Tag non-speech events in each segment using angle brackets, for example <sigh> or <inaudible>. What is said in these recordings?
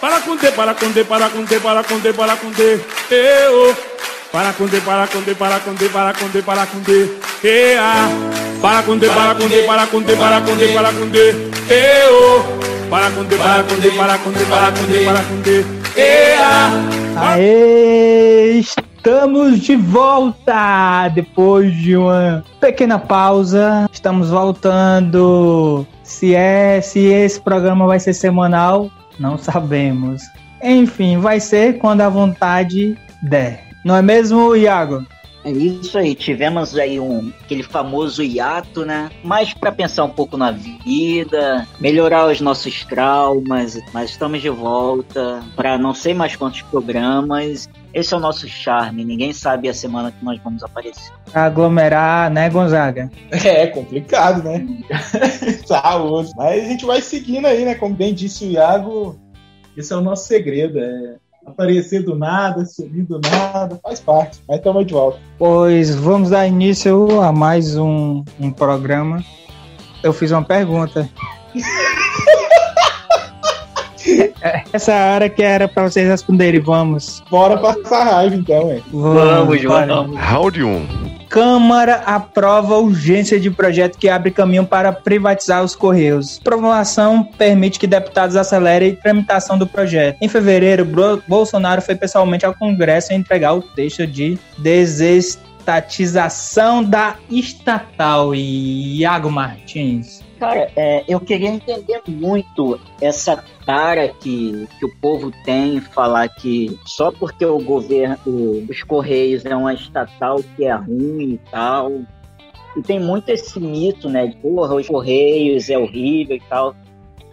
para com para com para com para com para com eu, para com para com para com para com para com D, ea, para com para com para com para com para com eu, para com para com para com para com para com D, ea. Aê, estamos de volta depois de uma pequena pausa. Estamos voltando. Se é, se esse programa vai ser semanal, não sabemos. Enfim, vai ser quando a vontade der. Não é mesmo, Iago? É isso aí, tivemos aí um aquele famoso hiato, né? Mais para pensar um pouco na vida, melhorar os nossos traumas, mas estamos de volta para não sei mais quantos programas. Esse é o nosso charme, ninguém sabe a semana que nós vamos aparecer. Aglomerar, né, Gonzaga? É complicado, né? <laughs> Saúde. Mas a gente vai seguindo aí, né? Como bem disse o Iago, esse é o nosso segredo. É aparecer do nada, sumir do nada, faz parte. Mas estamos de volta. Pois vamos dar início a mais um, um programa. Eu fiz uma pergunta. <laughs> <laughs> Essa hora que era para vocês responderem, vamos. Bora passar raiva então, hein? Vamos, vamos. Round 1. Câmara aprova urgência de projeto que abre caminho para privatizar os Correios. Aprovação permite que deputados acelerem a tramitação do projeto. Em fevereiro, Bolsonaro foi pessoalmente ao Congresso entregar o texto de desestatização da estatal. Iago Martins. Cara, é, eu queria entender muito essa cara que, que o povo tem em falar que só porque o governo, os Correios é uma estatal que é ruim e tal. E tem muito esse mito, né? De porra, os Correios é horrível e tal.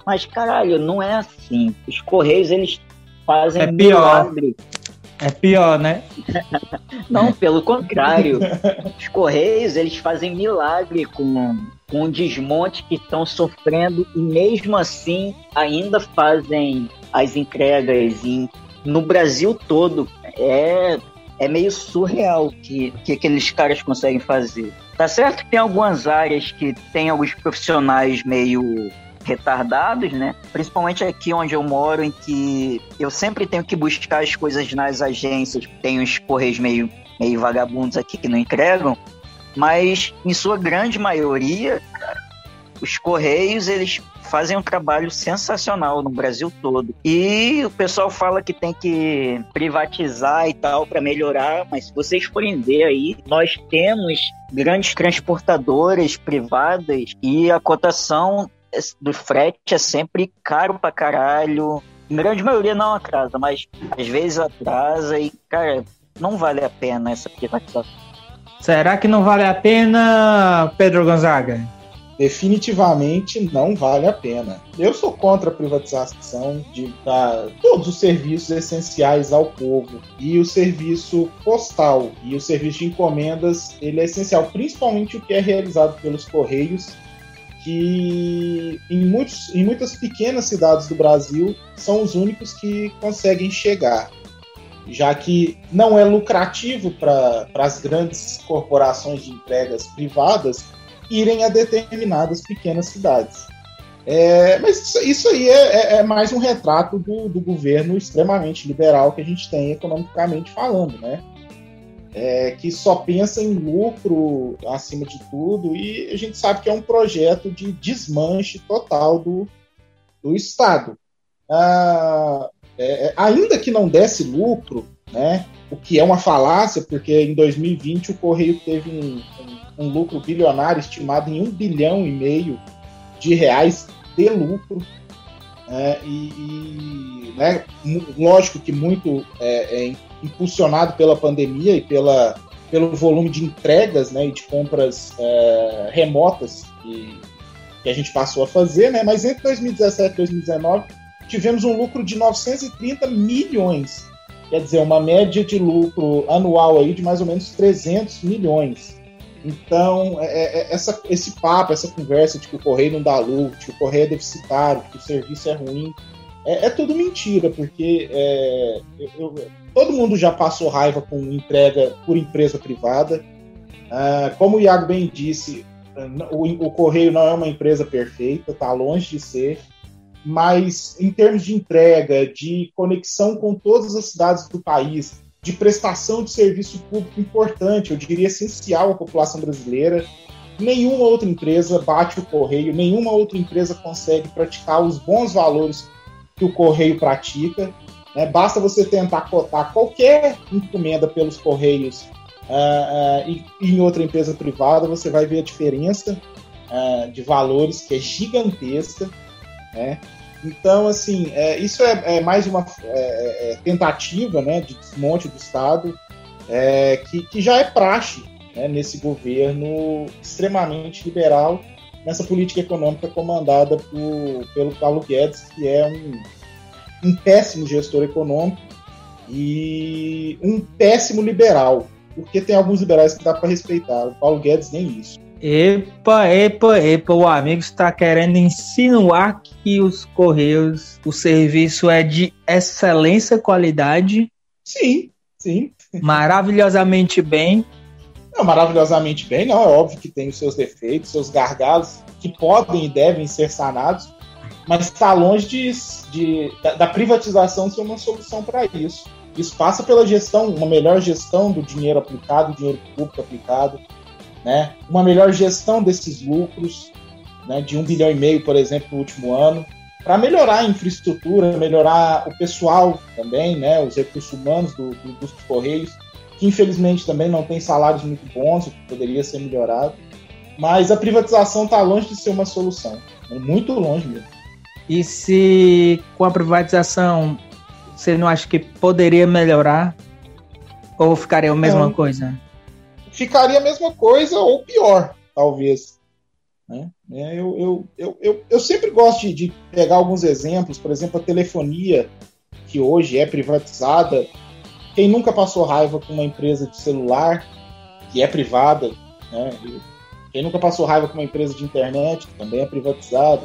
Mas, caralho, não é assim. Os Correios, eles fazem É pior. milagre. É pior, né? <laughs> Não, pelo contrário. Os Correios, eles fazem milagre com, com o desmonte que estão sofrendo e mesmo assim ainda fazem as entregas em, no Brasil todo. É, é meio surreal o que, que aqueles caras conseguem fazer. Tá certo que tem algumas áreas que tem alguns profissionais meio retardados, né? Principalmente aqui onde eu moro, em que eu sempre tenho que buscar as coisas nas agências. Tem uns correios meio, meio vagabundos aqui que não entregam, mas em sua grande maioria, os correios eles fazem um trabalho sensacional no Brasil todo. E o pessoal fala que tem que privatizar e tal para melhorar, mas se vocês forem ver aí, nós temos grandes transportadoras privadas e a cotação do frete é sempre caro pra caralho. Em grande maioria não atrasa, mas às vezes atrasa e, cara, não vale a pena essa privatização. Será que não vale a pena, Pedro Gonzaga? Definitivamente não vale a pena. Eu sou contra a privatização de dar todos os serviços essenciais ao povo. E o serviço postal e o serviço de encomendas, ele é essencial, principalmente o que é realizado pelos Correios, que em, muitos, em muitas pequenas cidades do Brasil são os únicos que conseguem chegar. Já que não é lucrativo para as grandes corporações de entregas privadas irem a determinadas pequenas cidades. É, mas isso, aí é, é- é mais um retrato do, do governo extremamente liberal que a gente tem economicamente falando, né? É, que só pensa em lucro acima de tudo e a gente sabe que é um projeto de desmanche total do, do Estado. Ah, é, é, ainda que não desse lucro, né? O que é uma falácia, porque em 2020 o Correio teve um, um- um lucro bilionário estimado em um bilhão e meio de reais de lucro. né, e, e, né, lógico que muito é, é impulsionado pela pandemia e pela, pelo volume de entregas né, e de compras é, remotas que, que a gente passou a fazer, né, mas entre 2017 e 2019 tivemos um lucro de 930 milhões, que quer dizer, uma média de lucro anual aí de mais ou menos 300 milhões. Então, é, é, é, essa, esse papo, essa conversa de que o correio não dá lucro, de que o correio é deficitário, que o serviço é ruim, é, é tudo mentira, porque é, eu, eu, todo mundo já passou raiva com entrega por empresa privada. Ah, como o Iago bem disse, o, o correio não é uma empresa perfeita, está longe de ser mas em termos de entrega, de conexão com todas as cidades do país, de prestação de serviço público importante, eu diria essencial à população brasileira. Nenhuma outra empresa bate o correio, nenhuma outra empresa consegue praticar os bons valores que o correio pratica. Né? Basta você tentar cotar qualquer encomenda pelos correios uh, uh, e, em outra empresa privada, você vai ver a diferença uh, de valores que é gigantesca. Né? Então, assim, é, isso é, é, mais uma é, é, tentativa né, de desmonte do Estado, é, que, que, já é praxe né, nesse governo extremamente liberal, nessa política econômica comandada por, pelo Paulo Guedes, que é um, um péssimo gestor econômico e um péssimo liberal, porque tem alguns liberais que dá para respeitar. O Paulo Guedes nem isso. Epa, epa, epa, o amigo está querendo insinuar que os Correios, o serviço é de excelência qualidade. Sim, sim. Maravilhosamente bem. Não, maravilhosamente bem, não. É óbvio que tem os seus defeitos, seus gargalos, que podem e devem ser sanados, mas está longe de, de da, da, privatização ser uma solução para isso. Isso passa pela gestão, uma melhor gestão do dinheiro aplicado, do dinheiro público aplicado, né? uma melhor gestão desses lucros, né? de um bilhão e meio, por exemplo, no último ano, para melhorar a infraestrutura, melhorar o pessoal também, né? os recursos humanos do, do, dos Correios, que infelizmente também não tem salários muito bons, o que poderia ser melhorado. Mas a privatização está longe de ser uma solução, muito longe mesmo. E se com a privatização você não acha que poderia melhorar? Ou ficaria a mesma coisa? Ficaria a mesma coisa ou pior, talvez. Né? É, eu, eu, eu, eu, eu sempre gosto de, de pegar alguns exemplos, por exemplo, a telefonia, que hoje é privatizada. Quem nunca passou raiva com uma empresa de celular, que é privada, né? quem nunca passou raiva com uma empresa de internet, que também é privatizada,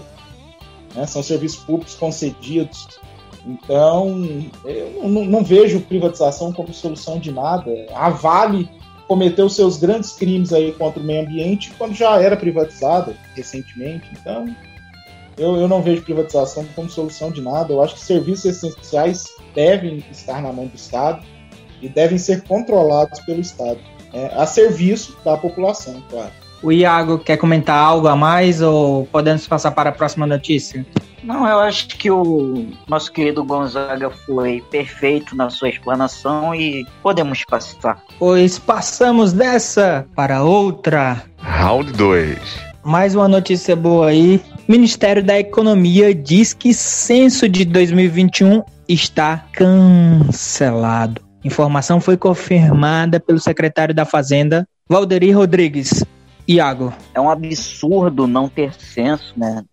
né? são serviços públicos concedidos. Então, eu não, não, vejo privatização como solução de nada. A Vale cometeu seus grandes crimes aí contra o meio ambiente quando já era privatizada recentemente. Então, eu, eu não vejo privatização como solução de nada. Eu acho que serviços essenciais devem estar na mão do Estado e devem ser controlados pelo Estado, é, a serviço da população, claro. O Iago quer comentar algo a mais ou podemos passar para a próxima notícia? Não, eu acho que o nosso querido Gonzaga foi perfeito na sua explanação e podemos passar. Pois passamos dessa para outra. Round 2. Mais uma notícia boa aí. Ministério da Economia diz que censo de 2021 está cancelado. Informação foi confirmada pelo secretário da Fazenda, Valderi Rodrigues. Iago. É um absurdo não ter censo, né?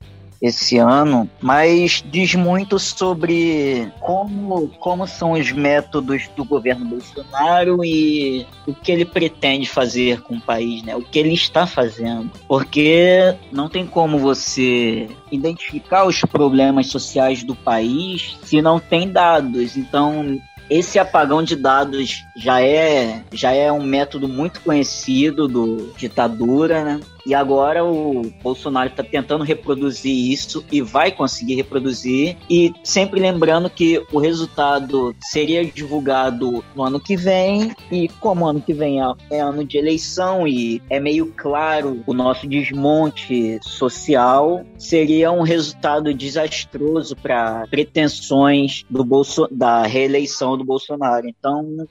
esse ano, mas diz muito sobre como, como são os métodos do governo Bolsonaro e o que ele pretende fazer com o país, né? O que ele está fazendo. Porque não tem como você identificar os problemas sociais do país se não tem dados. Então, esse apagão de dados já é, já é um método muito conhecido do ditadura, né? E agora o Bolsonaro está tentando reproduzir isso e vai conseguir reproduzir. E sempre lembrando que o resultado seria divulgado no ano que vem. E como ano que vem é, é ano de eleição e é meio claro o nosso desmonte social, seria um resultado desastroso para pretensões do Bolso da reeleição do Bolsonaro. Então,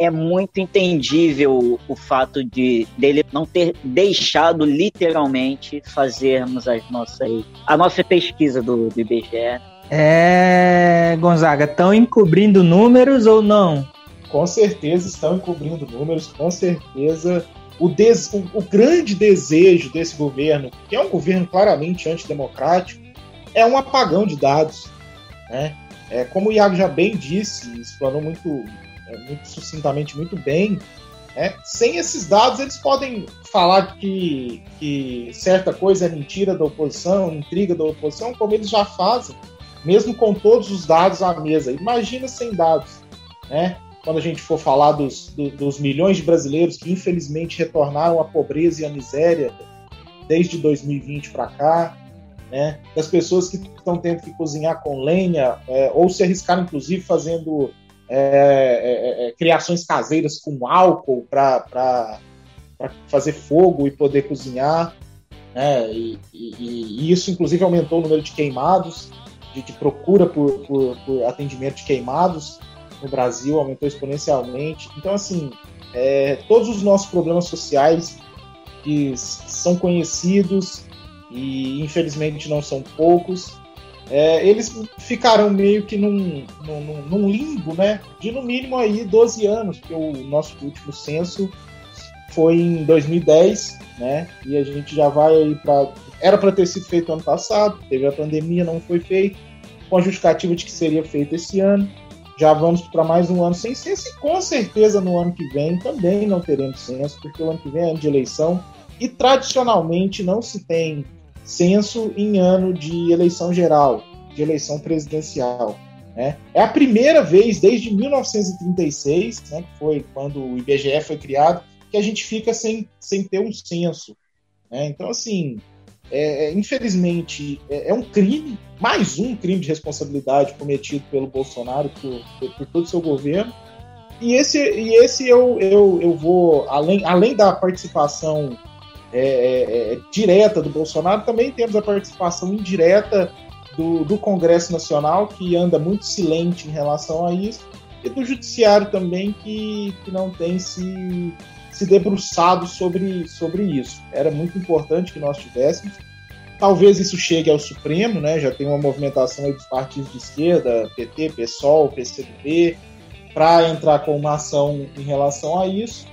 é muito entendível o fato de dele não ter deixado literalmente fazermos as nossas a nossa pesquisa do, do IBGE. É, Gonzaga, estão encobrindo números ou não? Com certeza estão encobrindo números, com certeza. O, des, o, o grande desejo desse governo, que é um governo claramente antidemocrático, é um apagão de dados. Né? é, como o Iago já bem disse, explanou muito, é, muito sucintamente, muito bem, é, sem esses dados eles podem falar que, que certa coisa é mentira da oposição, intriga da oposição, como eles já fazem, mesmo com todos os dados à mesa. Imagina sem dados, né? Quando a gente for falar dos, do, dos milhões de brasileiros que infelizmente retornaram à pobreza e à miséria desde 2020 para cá, né? das pessoas que estão tendo que cozinhar com lenha, é, ou se arriscaram, inclusive, fazendo é, é, é criações caseiras com álcool para fazer fogo e poder cozinhar. Né? E, e, e, isso, inclusive, aumentou o número de queimados, de, de procura por, por, por, atendimento de queimados no Brasil, aumentou exponencialmente. Então, assim, é, todos os nossos problemas sociais que são conhecidos e infelizmente não são poucos. É, eles ficaram meio que num, num, num, limbo, né? De no mínimo aí 12 anos, porque o nosso último censo foi em 2010, né? E a gente já vai aí para. Era para ter sido feito ano passado, teve a pandemia, não foi feito, com a justificativa de que seria feito esse ano. Já vamos para mais um ano sem censo e com certeza no ano que vem também não teremos censo, porque o ano que vem é ano de eleição e tradicionalmente não se tem censo em ano de eleição geral, de eleição presidencial. Né? É a primeira vez desde 1936, né, que foi quando o IBGE foi criado, que a gente fica sem, sem ter um censo. Né? Então, assim, é, é, infelizmente, é, é, um crime, mais um crime de responsabilidade cometido pelo Bolsonaro por, por todo o seu governo. E esse, e esse eu, eu, eu vou, além, além da participação é, é, é, direta do Bolsonaro, também temos a participação indireta do, do Congresso Nacional, que anda muito silente em relação a isso, e do Judiciário também, que, que não tem se, se debruçado sobre, sobre isso. Era muito importante que nós tivéssemos. Talvez isso chegue ao Supremo, né? já tem uma movimentação dos partidos de esquerda, PT, PSOL, PCdoB, para entrar com uma ação em relação a isso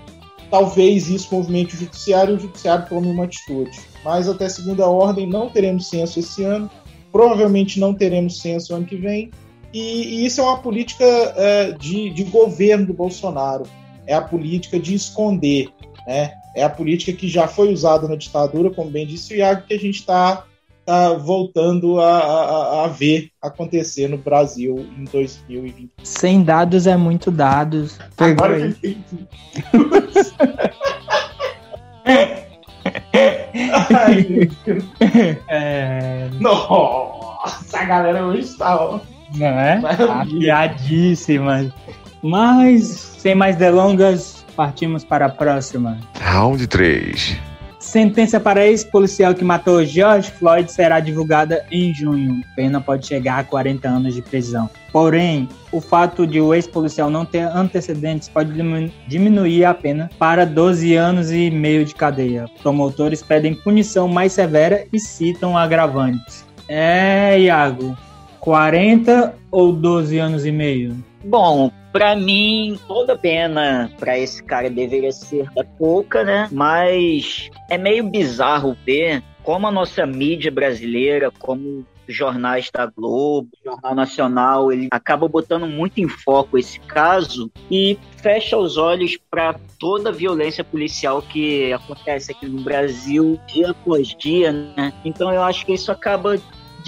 talvez isso movimente o judiciário e o judiciário tome uma atitude. Mas até segunda ordem não teremos censo esse ano, provavelmente não teremos censo ano que vem, e, e isso é uma política é, de, de governo do Bolsonaro, é a política de esconder, né? é a política que já foi usada na ditadura, como bem disse o Iago, que a gente está tá voltando a, a, a, ver acontecer no Brasil em 2020. Sem dados é muito dados. Agora eu entendi. <laughs> Ai, é... Nossa, a galera hoje está, ó. Não é? Afiadíssima. Mas, sem mais delongas, partimos para a próxima. Round 3. Sentença para ex-policial que matou George Floyd será divulgada em junho. Pena pode chegar a 40 anos de prisão. Porém, o fato de o ex-policial não ter antecedentes pode diminuir a pena para 12 anos e meio de cadeia. Promotores pedem punição mais severa e citam agravantes. É, Iago, 40 ou 12 anos e meio? Bom, para mim, toda pena para esse cara deveria ser pouca, né? Mas é meio bizarro ver como a nossa mídia brasileira, como jornais da Globo, Jornal Nacional, ele acaba botando muito em foco esse caso e fecha os olhos para toda a violência policial que acontece aqui no Brasil dia após dia, né? Então eu acho que isso acaba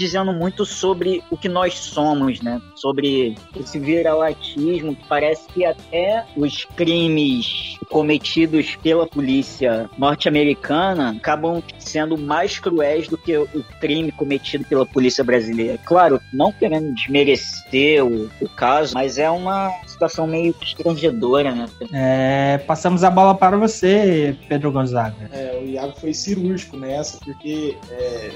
dizendo muito sobre o que nós somos, né? Sobre esse viralatismo que parece que até os crimes cometidos pela polícia norte-americana acabam sendo mais cruéis do que o crime cometido pela polícia brasileira. Claro, não querendo desmerecer o, o caso, mas é uma situação meio constrangedora, né? É, passamos a bola para você, Pedro Gonzaga. É, o Iago foi cirúrgico nessa, porque é,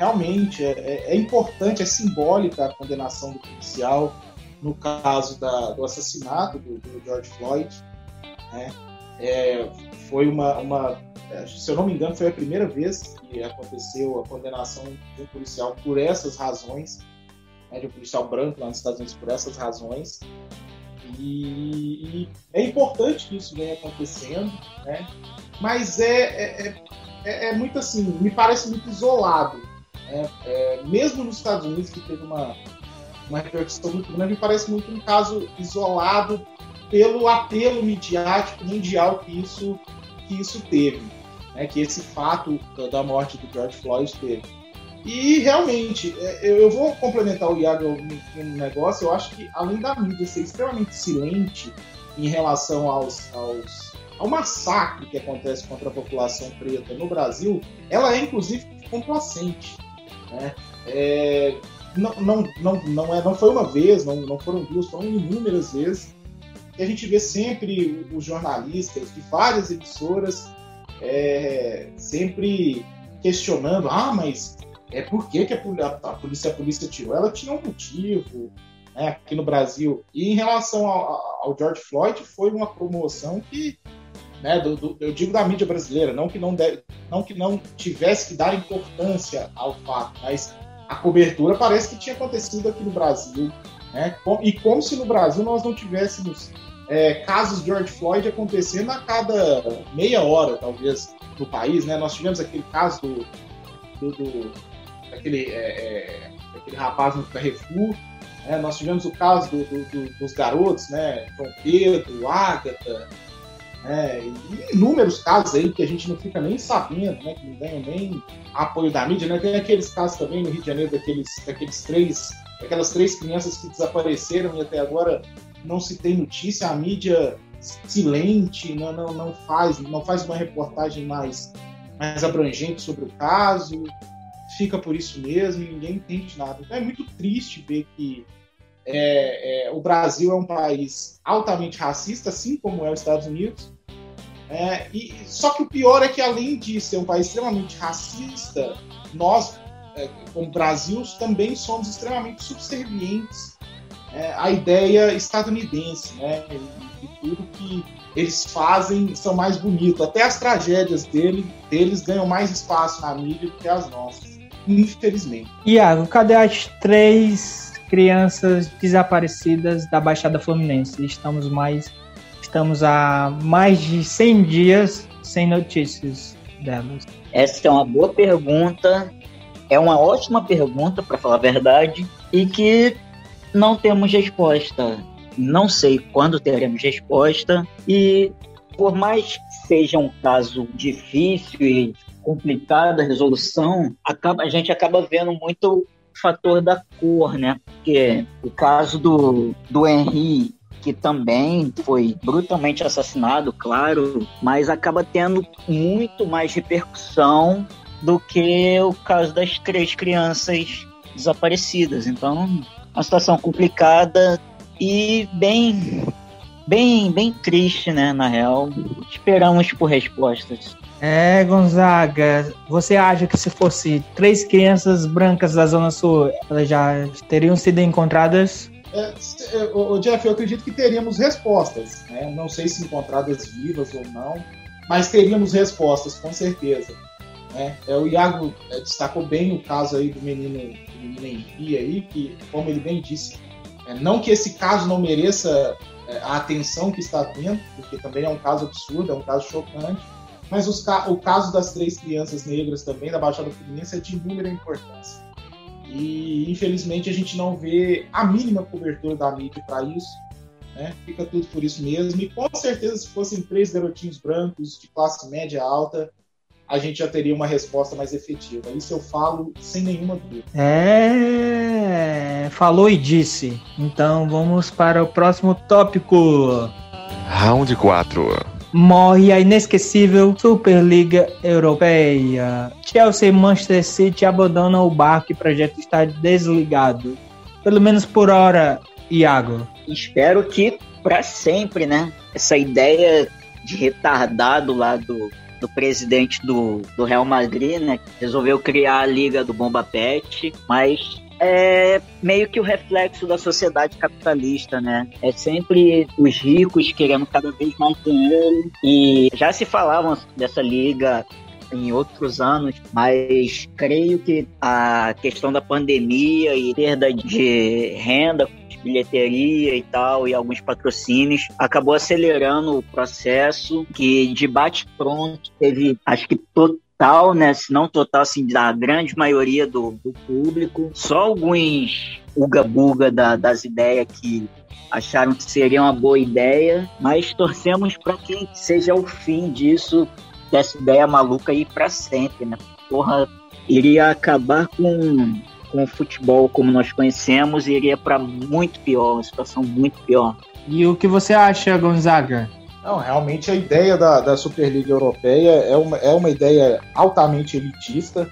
realmente é, é, é, importante, é simbólica a condenação do policial no caso da, do assassinato do, do George Floyd. Né? É, foi uma, uma, é, se eu não me engano, foi a primeira vez que aconteceu a condenação de um policial por essas razões, né, de um policial branco lá nos Estados Unidos por essas razões. E, e é importante que isso venha acontecendo, né? mas é, é, é, é muito assim, me parece muito isolado é, é, mesmo nos Estados Unidos, que teve uma, uma repercussão muito grande, me parece muito um caso isolado pelo apelo midiático mundial que isso, que isso teve, né? que esse fato da morte do George Floyd teve. E realmente, é, eu vou complementar o Iago no negócio, eu acho que além da mídia ser extremamente silente em relação aos, aos, ao massacre que acontece contra a população preta no Brasil, ela é inclusive complacente. Né? É, não, não, não, não, é, não foi uma vez, não, não foram duas, foram inúmeras vezes que a gente vê sempre os jornalistas de várias emissoras é, sempre questionando, ah, mas é por que, que a, a, polícia, a polícia tirou? Ela tinha um motivo né, aqui no Brasil. E em relação ao, ao George Floyd, foi uma promoção que, né, do, do, eu digo da mídia brasileira, não que não, deve, não que não tivesse que dar importância ao fato, mas a cobertura parece que tinha acontecido aqui no Brasil. Né? E como se no Brasil nós não tivéssemos é, casos de George Floyd acontecendo a cada meia hora, talvez, no país. Né? Nós tivemos aquele caso do, do, do daquele, é, é, daquele rapaz no Carrefour. Né? Nós tivemos o caso do, do, dos garotos, né? João Pedro, Ágata, e inúmeros casos aí que a gente não fica nem sabendo, né? que não ganham nem apoio da mídia. Né? Tem aqueles casos também no Rio de Janeiro daqueles, daqueles três, daquelas três crianças que desapareceram e até agora não se tem notícia, a mídia silente, não, não, não faz não faz uma reportagem mais, mais abrangente sobre o caso fica por isso mesmo ninguém entende nada. Então é muito triste ver que é, é, o Brasil é um país altamente racista, assim como é os Estados Unidos. É, e, só que o pior é que, além de ser um país extremamente racista, nós, é, como Brasil, também somos extremamente subservientes é, à ideia estadunidense. Né? E, e tudo que eles fazem são mais bonitos. Até as tragédias dele, deles ganham mais espaço na mídia do que as nossas infelizmente. Iago, cadê as três crianças desaparecidas da Baixada Fluminense? Estamos mais estamos há mais de 100 dias sem notícias delas. Essa é uma boa pergunta. É uma ótima pergunta, para falar a verdade, e que não temos resposta. Não sei quando teremos resposta. E por mais que seja um caso difícil e complicada a resolução, acaba, a gente acaba vendo muito fator da cor, né? Porque o caso do, do Henry que também foi brutalmente assassinado, claro, mas acaba tendo muito mais repercussão do que o caso das três crianças desaparecidas. Então, uma situação complicada e bem bem bem triste, né, na real. Esperamos por respostas. É, Gonzaga, você acha que se fosse três crianças brancas da Zona Sul, elas já teriam sido encontradas? É, o Jeff, eu acredito que teríamos respostas. Né? Não sei se encontradas vivas ou não, mas teríamos respostas, com certeza. Né? É, o Iago é, destacou bem o caso aí do menino, do menino Henri aí, que, como ele bem disse, é, não que esse caso não mereça é, a atenção que está tendo, porque também é um caso absurdo, é um caso chocante, mas os, o caso das três crianças negras também, da Baixada Fluminense, é de inúmera importância. E, infelizmente, a gente não vê a mínima cobertura da mídia para isso. Né? Fica tudo por isso mesmo. E com certeza, se fossem três garotinhos brancos de classe média alta, a gente já teria uma resposta mais efetiva. Isso eu falo sem nenhuma dúvida. É, falou e disse. Então vamos para o próximo tópico. Round 4 morre a inesquecível Superliga Europeia. Chelsea e Manchester City abandonam o barco e o projeto está desligado. Pelo menos por hora, Iago. Espero que para sempre, né? Essa ideia de retardado lá do, do presidente do, do Real Madrid, né? Resolveu criar a Liga do Bomba Pet, mas é meio que o reflexo da sociedade capitalista, né? É sempre os ricos querendo cada vez mais dinheiro e já se falavam dessa liga em outros anos, mas creio que a questão da pandemia e perda de renda, de bilheteria e tal, e alguns patrocínios, acabou acelerando o processo que de bate pronto teve, acho que todo total, né? Se não total, assim, da grande maioria do, do público. Só alguns uga-buga da, das ideias que acharam que seria uma boa ideia, mas torcemos para que seja o fim disso, dessa ideia maluca aí para sempre, né? Porra, iria acabar com, com o futebol como nós conhecemos e iria para muito pior, uma situação muito pior. E o que você acha, Gonzaga? Não, realmente a ideia da, da Superliga Europeia é uma, é uma ideia altamente elitista,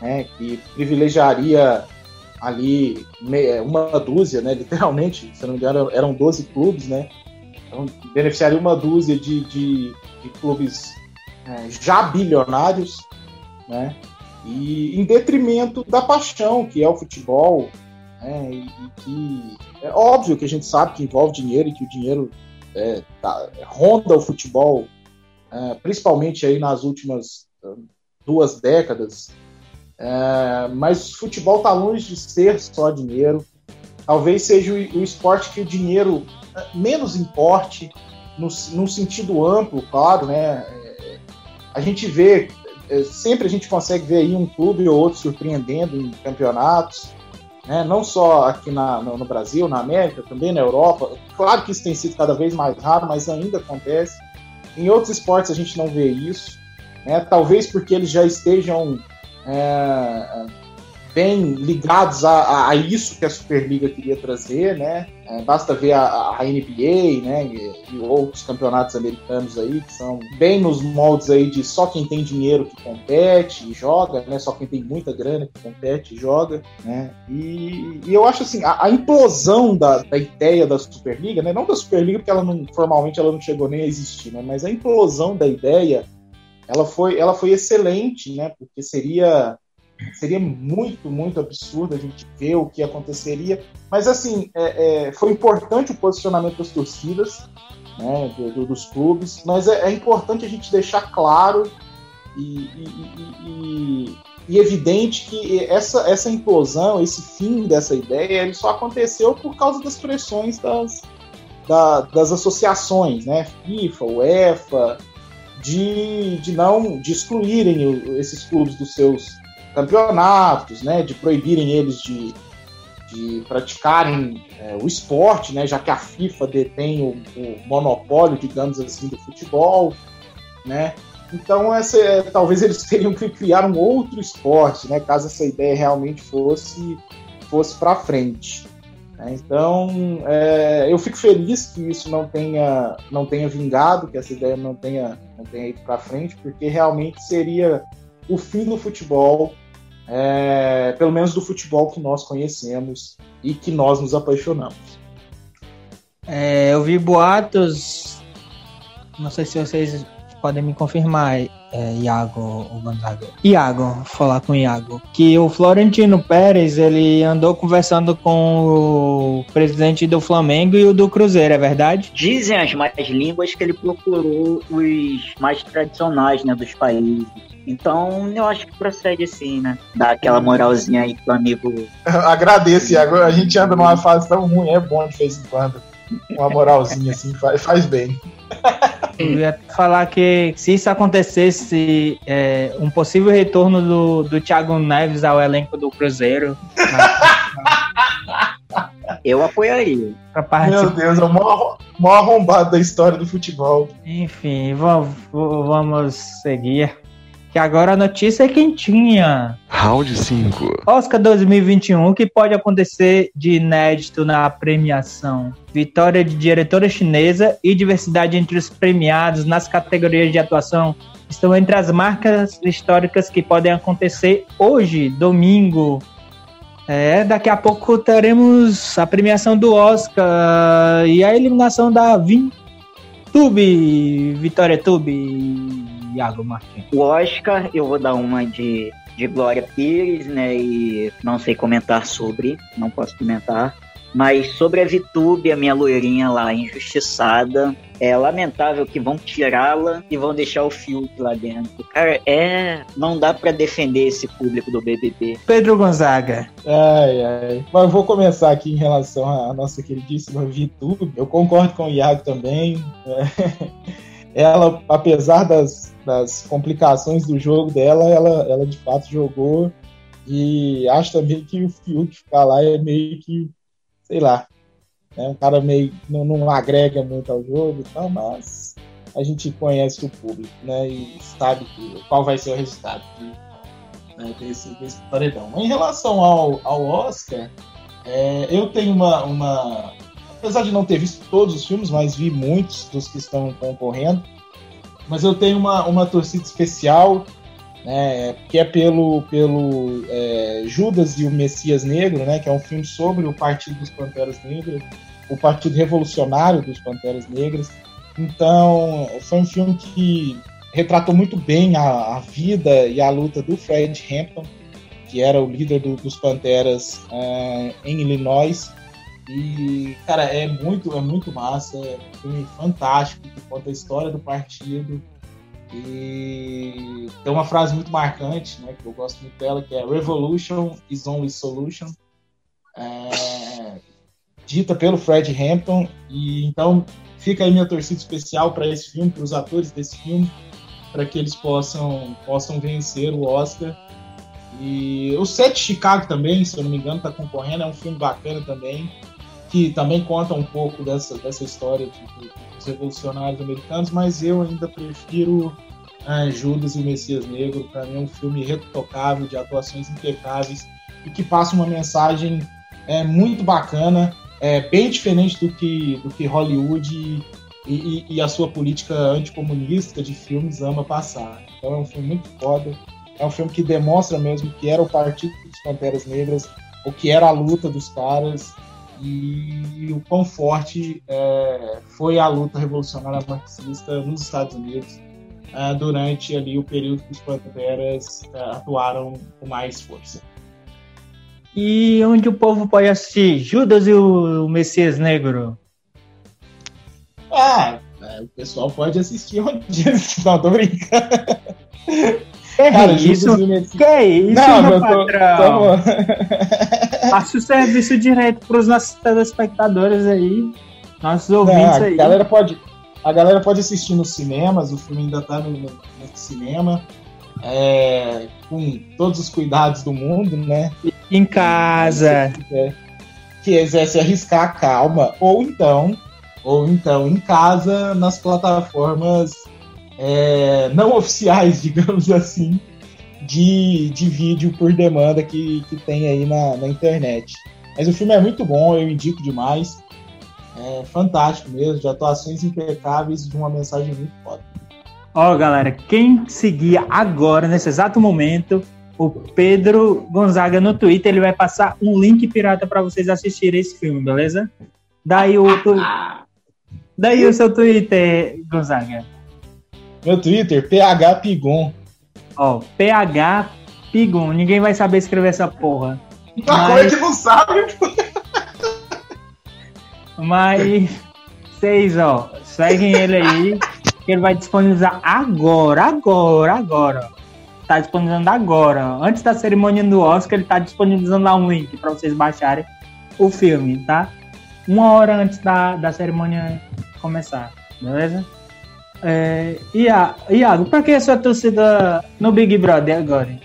né, que privilegiaria ali uma dúzia, né, literalmente, se não me engano, eram 12 clubes, né, então, beneficiaria uma dúzia de, de, de clubes é, já bilionários, né, e em detrimento da paixão que é o futebol, né, e, e que é óbvio que a gente sabe que envolve dinheiro e que o dinheiro é, tá, ronda o futebol, é, principalmente aí nas últimas duas décadas, é, mas o futebol está longe de ser só dinheiro. Talvez seja o, o esporte que o dinheiro é, menos importe, no, no sentido amplo, claro, né? É, a gente vê, é, sempre a gente consegue ver aí um clube ou outro surpreendendo em campeonatos, né? não só aqui na, no, no, Brasil, na América, também na Europa. Claro que isso tem sido cada vez mais raro, mas ainda acontece. Em outros esportes a gente não vê isso, né? talvez porque eles já estejam é, bem ligados a, a, isso que a Superliga queria trazer, né? É, basta ver a, a NBA, né? E, e, outros campeonatos americanos aí que são bem nos moldes aí de só quem tem dinheiro que compete e joga, né? Só quem tem muita grana que compete e joga, né? E, e eu acho assim a, a implosão da, da, ideia da Superliga, né? Não da Superliga porque ela não formalmente ela não chegou nem a existir, né? Mas a implosão da ideia ela foi, ela foi excelente, né? Porque seria seria muito, muito absurdo a gente ver o que aconteceria. Mas assim, é, é, foi importante o posicionamento das torcidas, né, do, do, dos clubes. Mas é, é, importante a gente deixar claro e, e, e, e, evidente que essa, essa implosão, esse fim dessa ideia, ele só aconteceu por causa das pressões das, da, das associações, né? FIFA, UEFA, de, de não de excluírem esses clubes dos seus campeonatos, né, de proibirem eles de, de praticarem é, o esporte, né, já que a FIFA detém o, o, monopólio, digamos assim, do futebol, né. Então essa, é, talvez eles <laughs> teriam que criar um outro esporte, né, caso essa ideia realmente fosse fosse para frente. Né? Então, é, eu fico feliz que isso não tenha, não tenha vingado, que essa ideia não tenha, não tenha ido para frente, porque realmente seria o fim do futebol, é, pelo menos do futebol que nós conhecemos e que nós nos apaixonamos. É, eu vi boatos, não sei se vocês podem me confirmar, é, Iago ou Gonzaga. Iago, falar com Iago. Que o Florentino Pérez, ele andou conversando com o presidente do Flamengo e o do Cruzeiro, é verdade? Dizem as mais línguas que ele procurou os mais tradicionais, né, dos países. Então, eu acho que procede assim, né? Dar aquela moralzinha aí pro amigo. <laughs> Agradeço, Iago. A gente anda numa fase tão ruim, é bom de vez em quando. Uma moralzinha assim faz, faz bem. Eu ia falar que se isso acontecesse, é, um possível retorno do, do Thiago Neves ao elenco do Cruzeiro. <laughs> Eu apoiaria. Meu Deus, é o maior, maior arrombado da história do futebol. Enfim, vamos, vamos seguir que agora a notícia é quentinha. Round 5. Oscar 2021, o que pode acontecer de inédito na premiação? Vitória de diretora chinesa e diversidade entre os premiados nas categorias de atuação estão entre as marcas históricas que podem acontecer hoje, domingo. É, daqui a pouco teremos a premiação do Oscar e a eliminação da Vin Tube, Vitória Tube. Iago Martins? O Oscar, eu vou dar uma de, de Glória Pires, né? E não sei comentar sobre, não posso comentar. Mas sobre a Vitube, a minha loirinha lá, injustiçada, é lamentável que vão tirá-la e vão deixar o Fiuk lá dentro. Cara, é. Não dá para defender esse público do BBB. Pedro Gonzaga. Ai, ai. Mas eu vou começar aqui em relação à nossa queridíssima Vitube. Eu concordo com o Iago também. <laughs> Ela, apesar das, das complicações do jogo dela, ela, ela de fato jogou E acho também que o Fiuk ficar lá é meio que, sei lá, né? um cara meio não, não agrega muito ao jogo e tal, mas a gente conhece o público, né? E sabe que, qual vai ser o resultado né, desse, desse paredão. Em relação ao, ao Oscar, é, eu tenho uma, uma. Apesar de não ter visto todos os filmes, mas vi muitos dos que estão concorrendo. Mas eu tenho uma, uma torcida especial, né, que é pelo, pelo é, Judas e o Messias Negro, né, que é um filme sobre o Partido dos Panteras Negras, o Partido Revolucionário dos Panteras Negras. Então, foi um filme que retratou muito bem a, a vida e a luta do Fred Hampton, que era o líder do, dos Panteras uh, em Illinois. E, cara, é muito, é muito massa, é um filme fantástico que conta a história do partido. E tem uma frase muito marcante, né, que eu gosto muito dela, que é Revolution is only solution. É, dita pelo Fred Hampton. E então Fica aí minha torcida especial para esse filme, para os atores desse filme, para que eles possam, possam vencer o Oscar. E o Sete Chicago também, se eu não me engano, está concorrendo, é um filme bacana também, que também conta um pouco dessa, dessa história de, dos revolucionários americanos, mas eu ainda prefiro é, Judas e o Messias Negro. Para mim é um filme retocável, de atuações impecáveis e que passa uma mensagem é, muito bacana é bem diferente do que, do que Hollywood e, e, e, a sua política anticomunista de filmes ama passar. Então é um filme muito foda. É um filme que demonstra mesmo que era o Partido dos Panteras Negras, o que era a luta dos caras e o quão forte é, foi a luta revolucionária marxista nos Estados Unidos é, durante ali o período que os Panteras é, atuaram com mais força. E onde o povo pode assistir Judas e o Messias Negro? Ah, o pessoal pode assistir onde <laughs> Não, tô brincando. Que Cara, isso? Que é isso, não, meu patrão? Tô... <laughs> Faça o serviço direto para os nossos telespectadores aí, nossos ouvintes não, a aí. Galera pode, a galera pode assistir nos cinemas, o filme ainda tá no, no, no cinema é, com todos os cuidados do mundo, né? Em casa. Se quiser se arriscar, calma. Ou então, ou então em casa, nas plataformas é, não oficiais, <laughs> digamos assim, de, de vídeo por demanda que, que tem aí na, na internet. Mas o filme é muito bom, eu indico demais. É fantástico mesmo, de atuações impecáveis, de uma mensagem muito foda. Ó, galera, quem seguir agora, nesse exato momento, o Pedro Gonzaga no Twitter, ele vai passar um link pirata para vocês assistirem esse filme, beleza? Daí o, tu... Daí o seu Twitter, Gonzaga. Meu Twitter, PH Pigon. Ó, PH Pigon. Ninguém vai saber escrever essa porra. Mas... Mas... que não sabe. Mas vocês, ó, seguem ele aí que ele vai disponibilizar agora, agora, agora. Tá disponibilizando agora. Antes da cerimônia do Oscar, ele tá disponibilizando lá um link para vocês baixarem o filme, tá? Uma hora antes da, da cerimônia começar, beleza? É, Iago, pra que a sua torcida no Big Brother agora?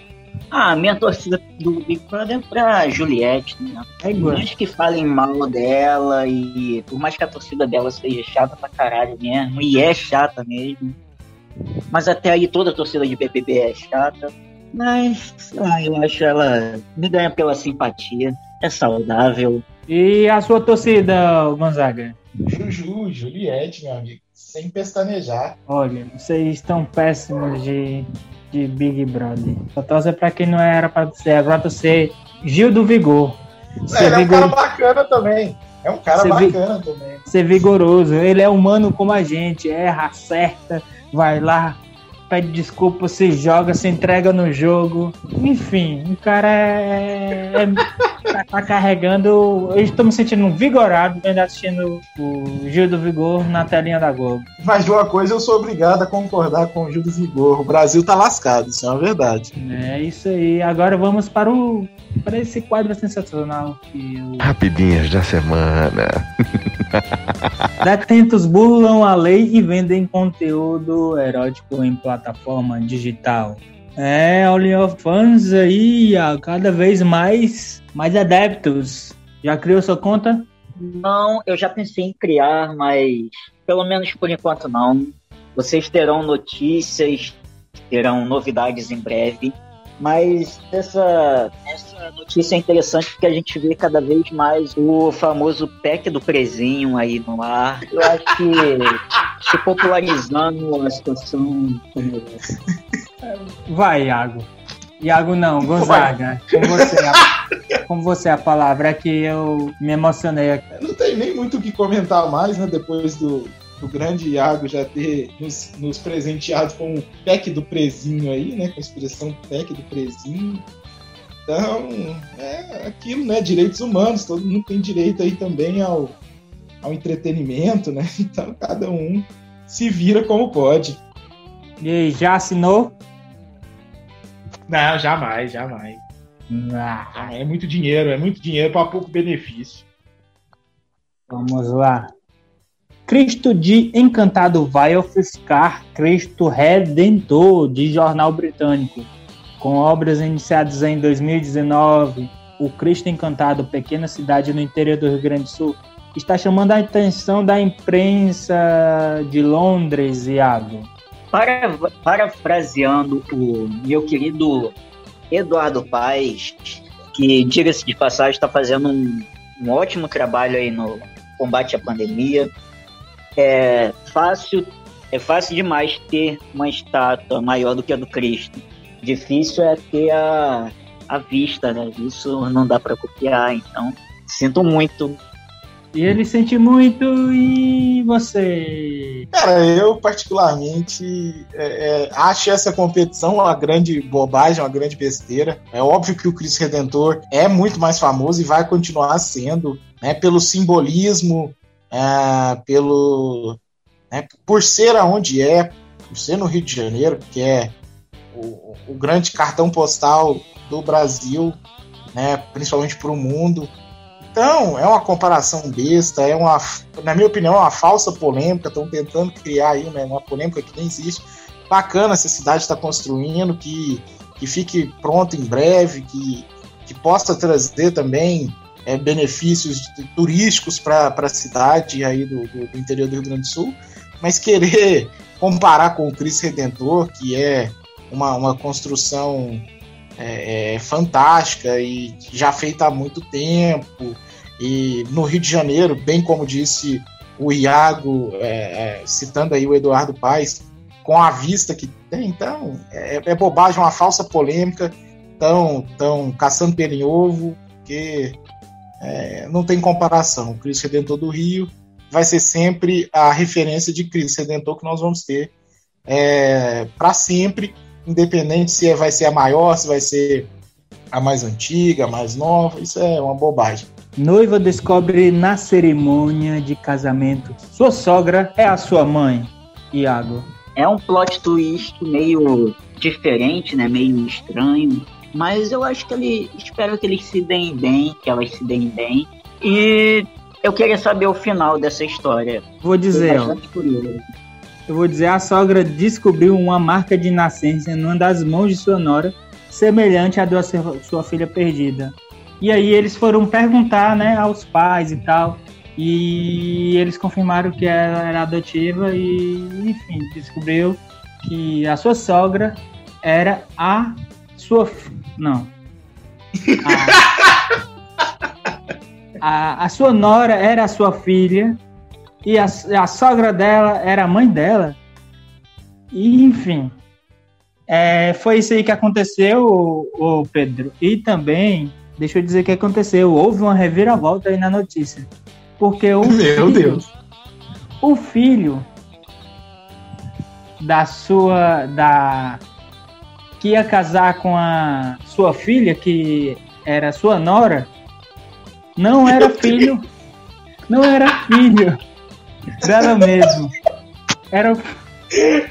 Ah, minha torcida do Big Brother é pra Juliette, né? É. Por mais que falem mal dela e por mais que a torcida dela seja chata pra caralho mesmo, e é chata mesmo. Mas até aí toda a torcida de BBB é chata. Mas, sei lá, eu acho ela me ganha pela simpatia, é saudável. E a sua torcida, Gonzaga? Juju, Juliette, meu amigo, sem pestanejar. Olha, vocês estão péssimos de de Big Brother. Só torce pra quem não era pra ser. Agora torcer Gil do Vigor. É, ele é um cara bacana também. É um cara ser bacana vi... também. Ser vigoroso. Ele é humano como a gente. Erra, acerta, vai lá, pede desculpa, se joga, se entrega no jogo. Enfim, o cara é, é tá, tá, carregando. Eu estou me sentindo vigorado vendo assistindo o Gil do Vigor na telinha da Globo. Mas de uma coisa eu sou obrigado a concordar com o Gil do Vigor. O Brasil tá lascado, isso é uma verdade. É isso aí. Agora vamos para o para esse quadro sensacional que eu... Rapidinhas da semana. <laughs> Detentos burlam a lei e vendem conteúdo erótico em plataforma digital. É, OnlyFans aí, ó, cada vez mais, mais adeptos. Já criou sua conta? Não, eu já pensei em criar, mas pelo menos por enquanto não. Vocês terão notícias, terão novidades em breve. Mas essa, essa notícia é interessante porque a gente vê cada vez mais o famoso pack do presinho aí no ar. Eu acho que <laughs> se popularizando a situação como essa. Vai, Iago. Iago não, Gonzaga. Com você, a, com você a palavra é que eu me emocionei. Não tem nem muito o que comentar mais, né? Depois do, do grande Iago já ter nos, nos presenteado com o pack do prezinho aí, né? Com a expressão pack do prezinho. Então, é aquilo, né? Direitos humanos, todo mundo tem direito aí também ao, ao entretenimento, né? <laughs> Então, cada um se vira como pode. E aí, já assinou? Não, jamais, jamais. Ah, é muito dinheiro, é muito dinheiro para pouco benefício. Vamos lá. Cristo de Encantado vai ofuscar Cristo Redentor, de jornal britânico. Com obras iniciadas em 2019, o Cristo Encantado, pequena cidade no interior do Rio Grande do Sul, está chamando a atenção da imprensa de Londres, Iago. Para, parafraseando o meu querido Eduardo Paes, que, diga-se de passagem, está fazendo um, um ótimo trabalho aí no combate à pandemia. É fácil, é fácil demais ter uma estátua maior do que a do Cristo. Difícil é ter a, a vista, né? Isso não dá para copiar, então sinto muito e ele sente muito e você? Cara, eu particularmente é, é, acho essa competição uma grande bobagem, uma grande besteira. É óbvio que o Cristo Redentor é muito mais famoso e vai continuar sendo, né? Pelo simbolismo, é, pelo, né, por ser aonde é, por ser no Rio de Janeiro, que é o, o grande cartão postal do Brasil, né? Principalmente para o mundo. Então, é uma comparação besta, é uma, na minha opinião, é uma falsa polêmica. Estão tentando criar aí né, uma polêmica que nem existe. Bacana essa cidade está construindo, que, que fique pronta em breve, que, que possa trazer também é, benefícios turísticos para a cidade aí do, do, interior do Rio Grande do Sul. Mas querer <laughs> comparar com o Cristo Redentor, que é uma, uma construção é, é, fantástica e já feita há muito tempo. E no Rio de Janeiro, bem como disse o Iago, é, é citando aí o Eduardo Paes, com a vista que tem, então é, é bobagem, uma falsa polêmica, tão, tão caçando pelo em ovo, que é, não tem comparação. O Cristo Redentor do Rio vai ser sempre a referência de Cristo Redentor que nós vamos ter é, para sempre independente se é, vai ser a maior, se vai ser a mais antiga, a mais nova, isso é uma bobagem. Noiva descobre na cerimônia de casamento sua sogra é a sua mãe, Iago. É um plot twist meio diferente, né? Meio estranho. Mas eu acho que ele. Espero que eles se deem bem, que elas se deem bem. E eu queria saber o final dessa história. Vou dizer, ó. Eu vou dizer, a sogra descobriu uma marca de nascença numa das mãos de sua nora, semelhante à da sua filha perdida. E aí eles foram perguntar, né, aos pais e tal, e eles confirmaram que ela era adotiva e, enfim, descobriu que a sua sogra era a sua... não. A, a, a sua nora era a sua filha e a, a sogra dela era a mãe dela. E, enfim, é, foi isso aí que aconteceu, o, o Pedro. E também, deixa eu dizer o que aconteceu. Houve uma reviravolta aí na notícia. Porque o Meu filho, Deus. O filho da sua. da que ia casar com a sua filha, que era sua nora, não era <laughs> filho. Não era filho dela mesmo. Era, <laughs>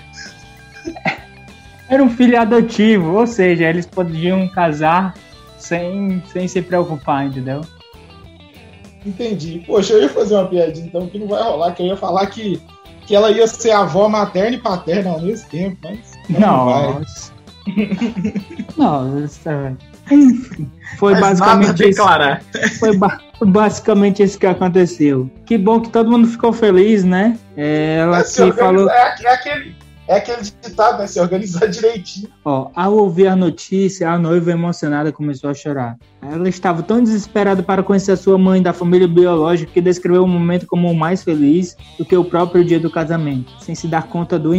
era um filho adotivo, ou seja, eles podiam casar sem, sem se preocupar, entendeu? Entendi. Poxa, eu ia fazer uma piadinha então que não vai rolar, que eu ia falar que, que ela ia ser avó materna e paterna ao mesmo tempo, mas. Não, não <laughs> Nossa. Enfim, foi Mas basicamente isso. Foi ba- basicamente isso que aconteceu. Que bom que todo mundo ficou feliz, né? É, Ela É, se que falou. é, é aquele, é aquele ditado, né? Se organizar <laughs> direitinho. Ó, ao ouvir a notícia, a noiva emocionada começou a chorar. Ela estava tão desesperada para conhecer a sua mãe da família biológica que descreveu o momento como o mais feliz do que o próprio dia do casamento, sem se dar conta do,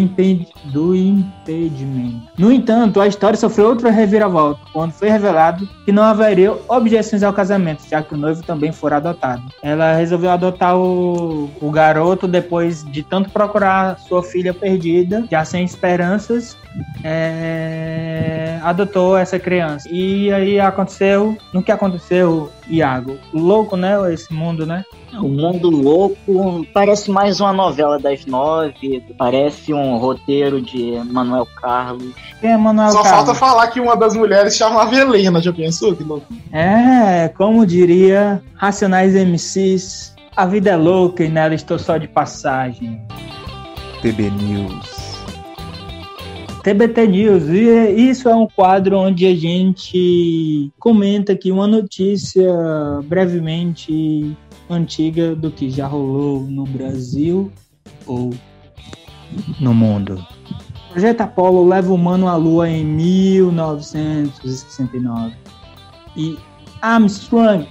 do impedimento. No entanto, a história sofreu outra reviravolta quando foi revelado que não haveria objeções ao casamento, já que o noivo também fora adotado. Ela resolveu adotar o, o garoto depois de tanto procurar sua filha perdida, já sem esperanças, é, adotou essa criança. E aí aconteceu, no que aconteceu, Iago? Louco, né? Esse mundo, né? O Mundo Louco parece mais uma novela das nove, parece um roteiro de Manuel Carlos. Quem é Manuel Só Carlos? falta falar que uma das mulheres chamava Helena, já pensou? Que louco. É, como diria Racionais MCs, a vida é louca e nela estou só de passagem. TB News. TBT News, e isso é um quadro onde a gente comenta aqui uma notícia brevemente antiga do que já rolou no Brasil ou no mundo. O projeto Apollo leva o humano à Lua em 1969 e Armstrong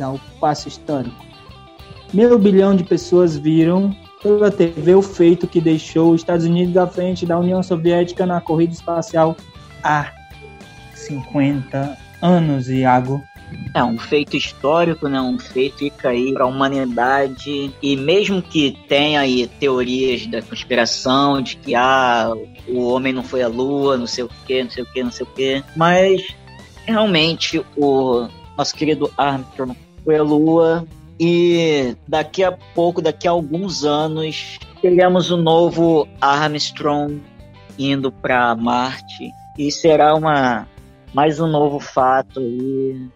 dá o passo histórico. Meio bilhão de pessoas viram pela TV o feito que deixou os Estados Unidos à frente da União Soviética na corrida espacial há 50 anos, Iago. É um feito histórico, né? Um feito que cair para a humanidade. E mesmo que tenha aí teorias da conspiração de que ah, o homem não foi à lua, não sei o que, não sei o que, não sei o que. Mas realmente o nosso querido Armstrong foi à lua. E daqui a pouco, daqui a alguns anos, teremos o novo Armstrong indo para Marte. E será uma mais um novo fato aí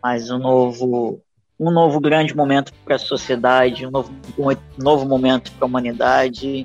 mais um novo um novo grande momento para a sociedade, um novo, um novo momento para a humanidade.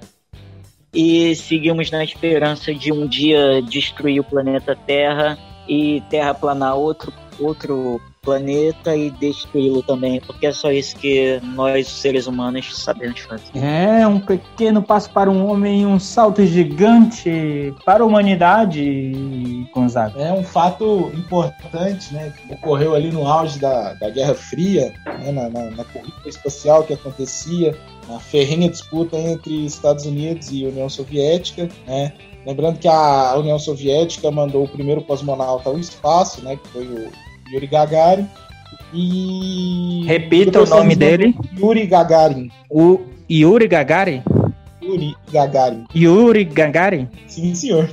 E seguimos na esperança de um dia destruir o planeta Terra e terraplanar outro, outro planeta e destruí-lo também, porque é só isso que nós, seres humanos, sabemos fazer. É um pequeno passo para um homem e um salto gigante para a humanidade, Gonzaga. É um fato importante, né? Que ocorreu ali no auge da, da Guerra Fria, né, na, na, na corrida espacial que acontecia, na ferrenha disputa entre Estados Unidos e União Soviética, né? Lembrando que a União Soviética mandou o primeiro cosmonauta ao espaço, né? Que foi o Yuri Gagarin. E. Repita o nome dele. Yuri Gagarin. O Yuri Gagarin? Yuri Gagarin. Yuri Gagarin? Sim, senhor.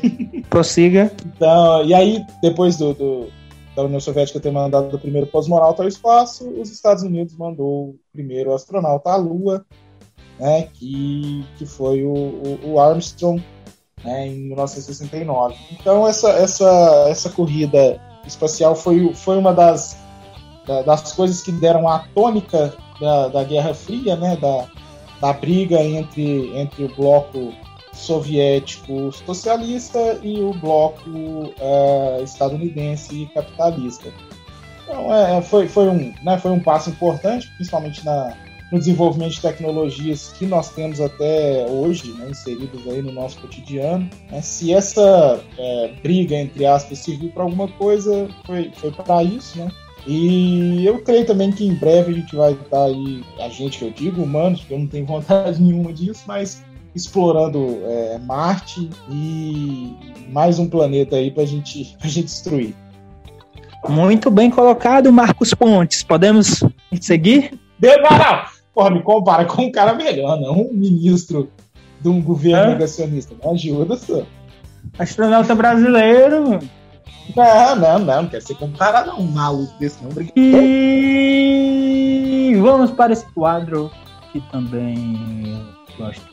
Prossiga. Então, e aí, depois do, do- da União Soviética ter mandado o primeiro cosmonauta ao espaço, os Estados Unidos mandou o primeiro astronauta à Lua, né, que, que foi o, o- o Armstrong, né, em 1969. Então, essa, essa, essa corrida espacial foi, foi uma das, da- das coisas que deram a tônica da, da Guerra Fria, né, da, da briga entre, entre o bloco soviético socialista e o bloco eh, estadunidense capitalista. Então, é, foi, foi, um, né, foi um passo importante, principalmente na, no desenvolvimento de tecnologias que nós temos até hoje, né, inseridas aí no nosso cotidiano. né. Se essa eh, briga, entre aspas, serviu para alguma coisa, foi, foi para isso, né? E eu creio também que em breve a gente vai estar aí, a gente que eu digo, humanos, porque eu não tenho vontade <laughs> nenhuma disso, mas explorando é, Marte e mais um planeta aí pra gente, pra gente destruir. Muito bem colocado, Marcos Pontes. Podemos seguir? Não. Porra, me compara com um cara melhor, não um ministro de um governo Hã? negacionista. Me ajuda, só. Astronauta brasileiro. Não, não, não, não quer ser comparado a um maluco desse, não. Obrigado. E vamos para esse quadro que também eu gosto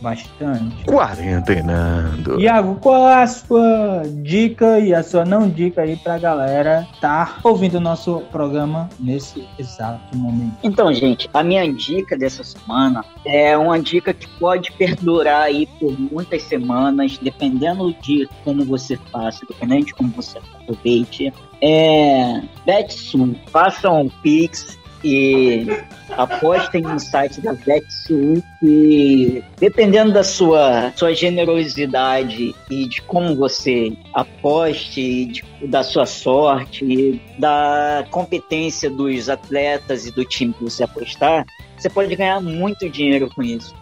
Bastante. Quarentenando. Iago, qual é a sua dica e a sua não dica aí pra galera tá ouvindo o nosso programa nesse exato momento? Então, gente, a minha dica dessa semana é uma dica que pode perdurar aí por muitas semanas, dependendo de como você faça, dependendo de como você aproveite. É. Betsu, façam um Pix e apostem no site da Betsu que dependendo da sua, sua generosidade e de como você aposte, e de- da sua sorte, e da competência dos atletas e do time que você apostar, você pode ganhar muito dinheiro com isso.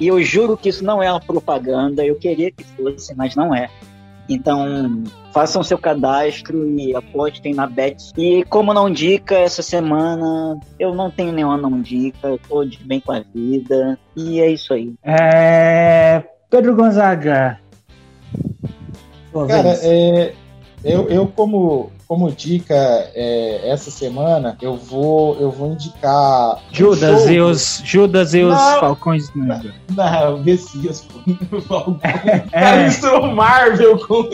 E eu juro que isso não é uma propaganda, eu queria que fosse, mas não é. Então, façam seu cadastro e apostem na Bet. E como não dica, essa semana eu não tenho nenhuma não dica, eu tô de bem com a vida. E é isso aí. É... Pedro Gonzaga. Cara, é, eu, eu como, como dica é, essa semana, eu vou, eu vou indicar. um Judas show- e os Judas e os Não. Falcões Negros. Não, Messias, pô. <laughs> É, Misturou Marvel com.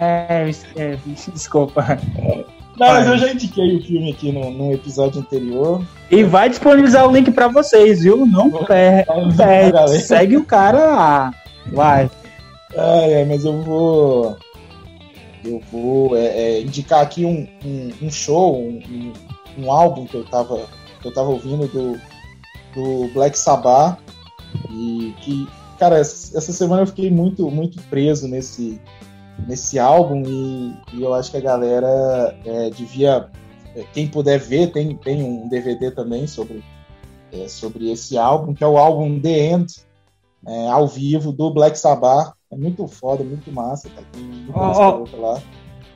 é, é, desculpa. Não, mas eu já indiquei o filme aqui no, num episódio anterior. E vai disponibilizar o link pra vocês, viu? Não perde. Segue o cara lá. Vai. Ah, é, mas eu vou. Eu vou é, é, indicar aqui um, um, um show, um, um, um álbum que eu tava, que eu tava ouvindo do, do Black Sabbath. E que, cara, essa, essa semana eu fiquei muito, muito preso nesse, nesse álbum e, e eu acho que a galera é, devia. é, Quem puder ver, tem, tem um DVD também sobre, é, sobre esse álbum, que é o álbum The End, é, ao vivo do Black Sabbath. É muito foda, muito massa. Tá música ó. louca lá.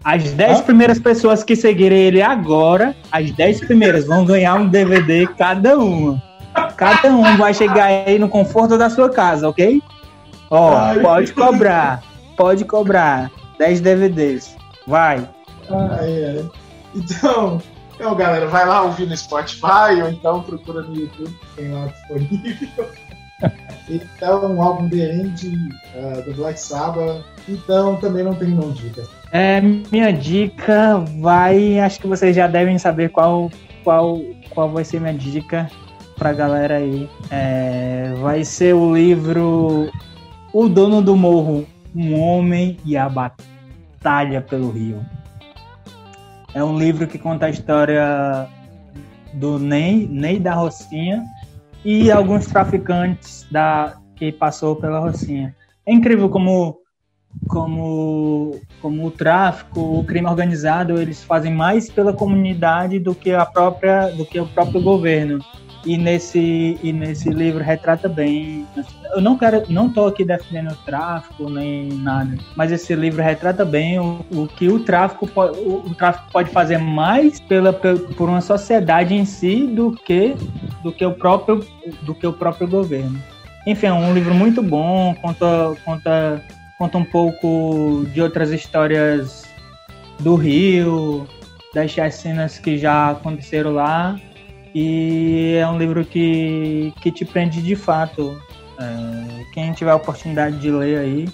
As 10 Hã? primeiras pessoas que seguirem ele agora, as 10 primeiras vão ganhar um DVD cada uma. Cada um vai chegar aí no conforto da sua casa, ok? Ó, Ai. pode cobrar. Pode cobrar. 10 DVDs. Vai. Ah, é. Então, então, galera, vai lá ouvir no Spotify ou então procura no YouTube, que tem lá disponível. <laughs> Então, um álbum The End ah, do Black Sabbath. Então, também não tem não dica. É, minha dica vai. Acho que vocês já devem saber qual, qual, qual vai ser minha dica pra galera aí. É, vai ser o livro O Dono do Morro, Um Homem e a Batalha pelo Rio. É um livro que conta a história do Ney, Ney da Rocinha e alguns traficantes da, que passou pela Rocinha. É incrível como como, como o tráfico, o crime organizado, eles fazem mais pela comunidade do que a própria, do que o próprio governo. E nesse, e nesse livro retrata bem. Eu não quero, não tô aqui defendendo o tráfico nem nada, mas esse livro retrata bem o, o que o tráfico, po- o, o tráfico pode fazer mais pela, pel- por uma sociedade em si do que do que o próprio do que o próprio governo. Enfim, é um livro muito bom, conta conta conta um pouco de outras histórias do Rio, das chacinas que já aconteceram lá. E é um livro que, que te prende de fato. É, quem tiver a oportunidade de ler aí.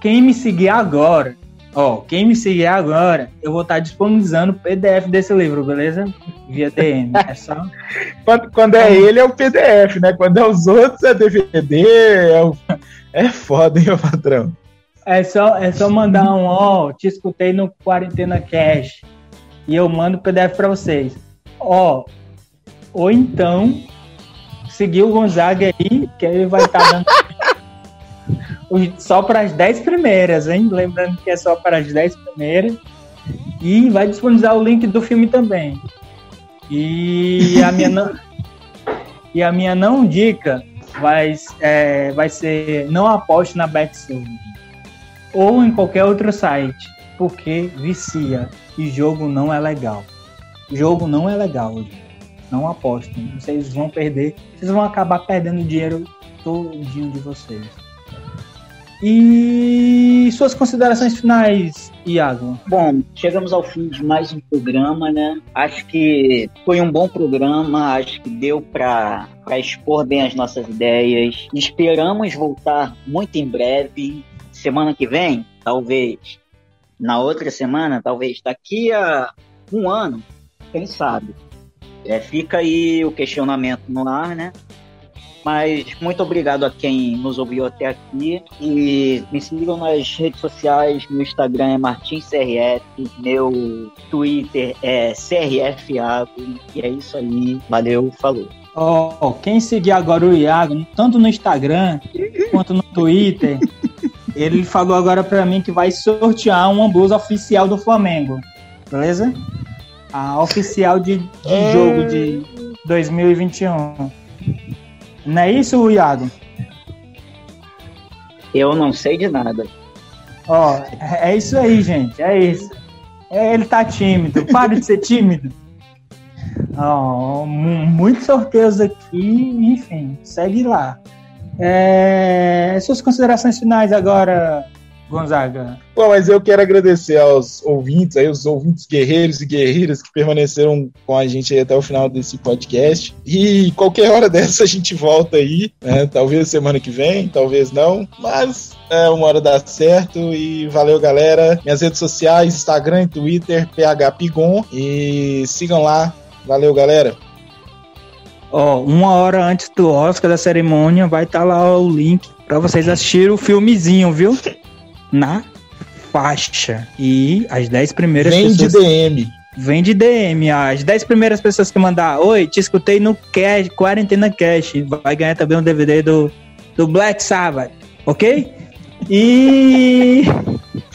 Quem me seguir agora, ó, quem me seguir agora, eu vou estar disponibilizando o PDF desse livro, beleza? Via DM. É só. <laughs> Quando, quando é ele, é o PDF, né? Quando é os outros, é DVD. É, o... é foda, hein, meu patrão? É só, é só mandar um, ó, te escutei no Quarentena Cash. E eu mando o PDF pra vocês. Ó, ou então, seguir o Gonzaga aí, que ele vai estar dando <laughs> os- só para as 10 primeiras, hein? Lembrando que é só para as 10 primeiras. E vai disponibilizar o link do filme também. E a minha não, <laughs> e a minha não dica vai, é, vai ser não aposte na Betson ou em qualquer outro site, porque vicia e jogo não é legal. Jogo não é legal, gente. Não apostem. Vocês vão perder, vocês vão acabar perdendo dinheiro todinho de vocês. E E suas considerações finais, Iago? Bom, chegamos ao fim de mais um programa, né? Acho que foi um bom programa, acho que deu para expor bem as nossas ideias. Esperamos voltar muito em breve, semana que vem, talvez. Na outra semana, talvez daqui a um ano, quem sabe. É, fica aí o questionamento no ar, né? Mas muito obrigado a quem nos ouviu até aqui. E me sigam nas redes sociais. Meu Instagram é MartinsCRF. Meu Twitter é CRFiago. E é isso aí. Valeu, falou. Oh, quem seguir agora o Iago, tanto no Instagram quanto no Twitter, <laughs> ele falou agora para mim que vai sortear uma blusa oficial do Flamengo. Beleza? A oficial de, de É. jogo de 2021. Não é isso, Iago? Eu não sei de nada. Ó, é é isso aí, gente. É isso. É, Ele tá tímido. Para de ser tímido. <laughs> Ó, mu- muitos sorteios aqui, enfim, segue lá. É, suas considerações finais agora, Gonzaga. Bom, mas eu quero agradecer aos ouvintes, aí, os ouvintes guerreiros e guerreiras que permaneceram com a gente aí até o final desse podcast. E qualquer hora <laughs> dessa a gente volta aí, né? Talvez semana que vem, talvez não, mas é uma hora dá certo. E valeu, galera. Minhas redes sociais, Instagram e Twitter, phpigon. E sigam lá. Valeu, galera. Ó, uma hora antes do Oscar da cerimônia vai estar lá o link pra vocês assistirem o filmezinho, viu? Na faixa. E as 10 primeiras Vem de pessoas. DM. Vem de DM. As 10 primeiras pessoas que mandar Oi, te escutei no Cash, Quarentena Cash. Vai ganhar também um DVD do, do Black Sabbath, ok? E.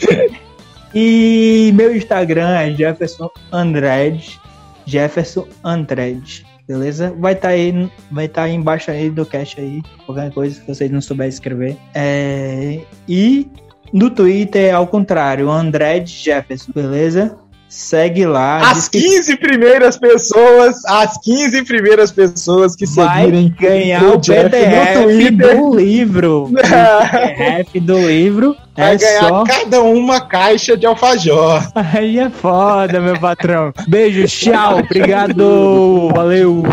<laughs> e meu Instagram é Jefferson Andrade. Jefferson Andrade. Beleza? Vai estar aí, vai tá aí embaixo aí do cache aí. Qualquer coisa que vocês não souberem escrever. É, e no Twitter é ao contrário, Andrade Jefferson, beleza? Segue lá. As diz que 15 primeiras pessoas, as 15 primeiras pessoas que vai seguirem ganhar o PDF do livro. <laughs> O PDF do livro vai é ganhar só. cada uma caixa de alfajor. Aí é foda, meu patrão. Beijo, tchau, obrigado, valeu.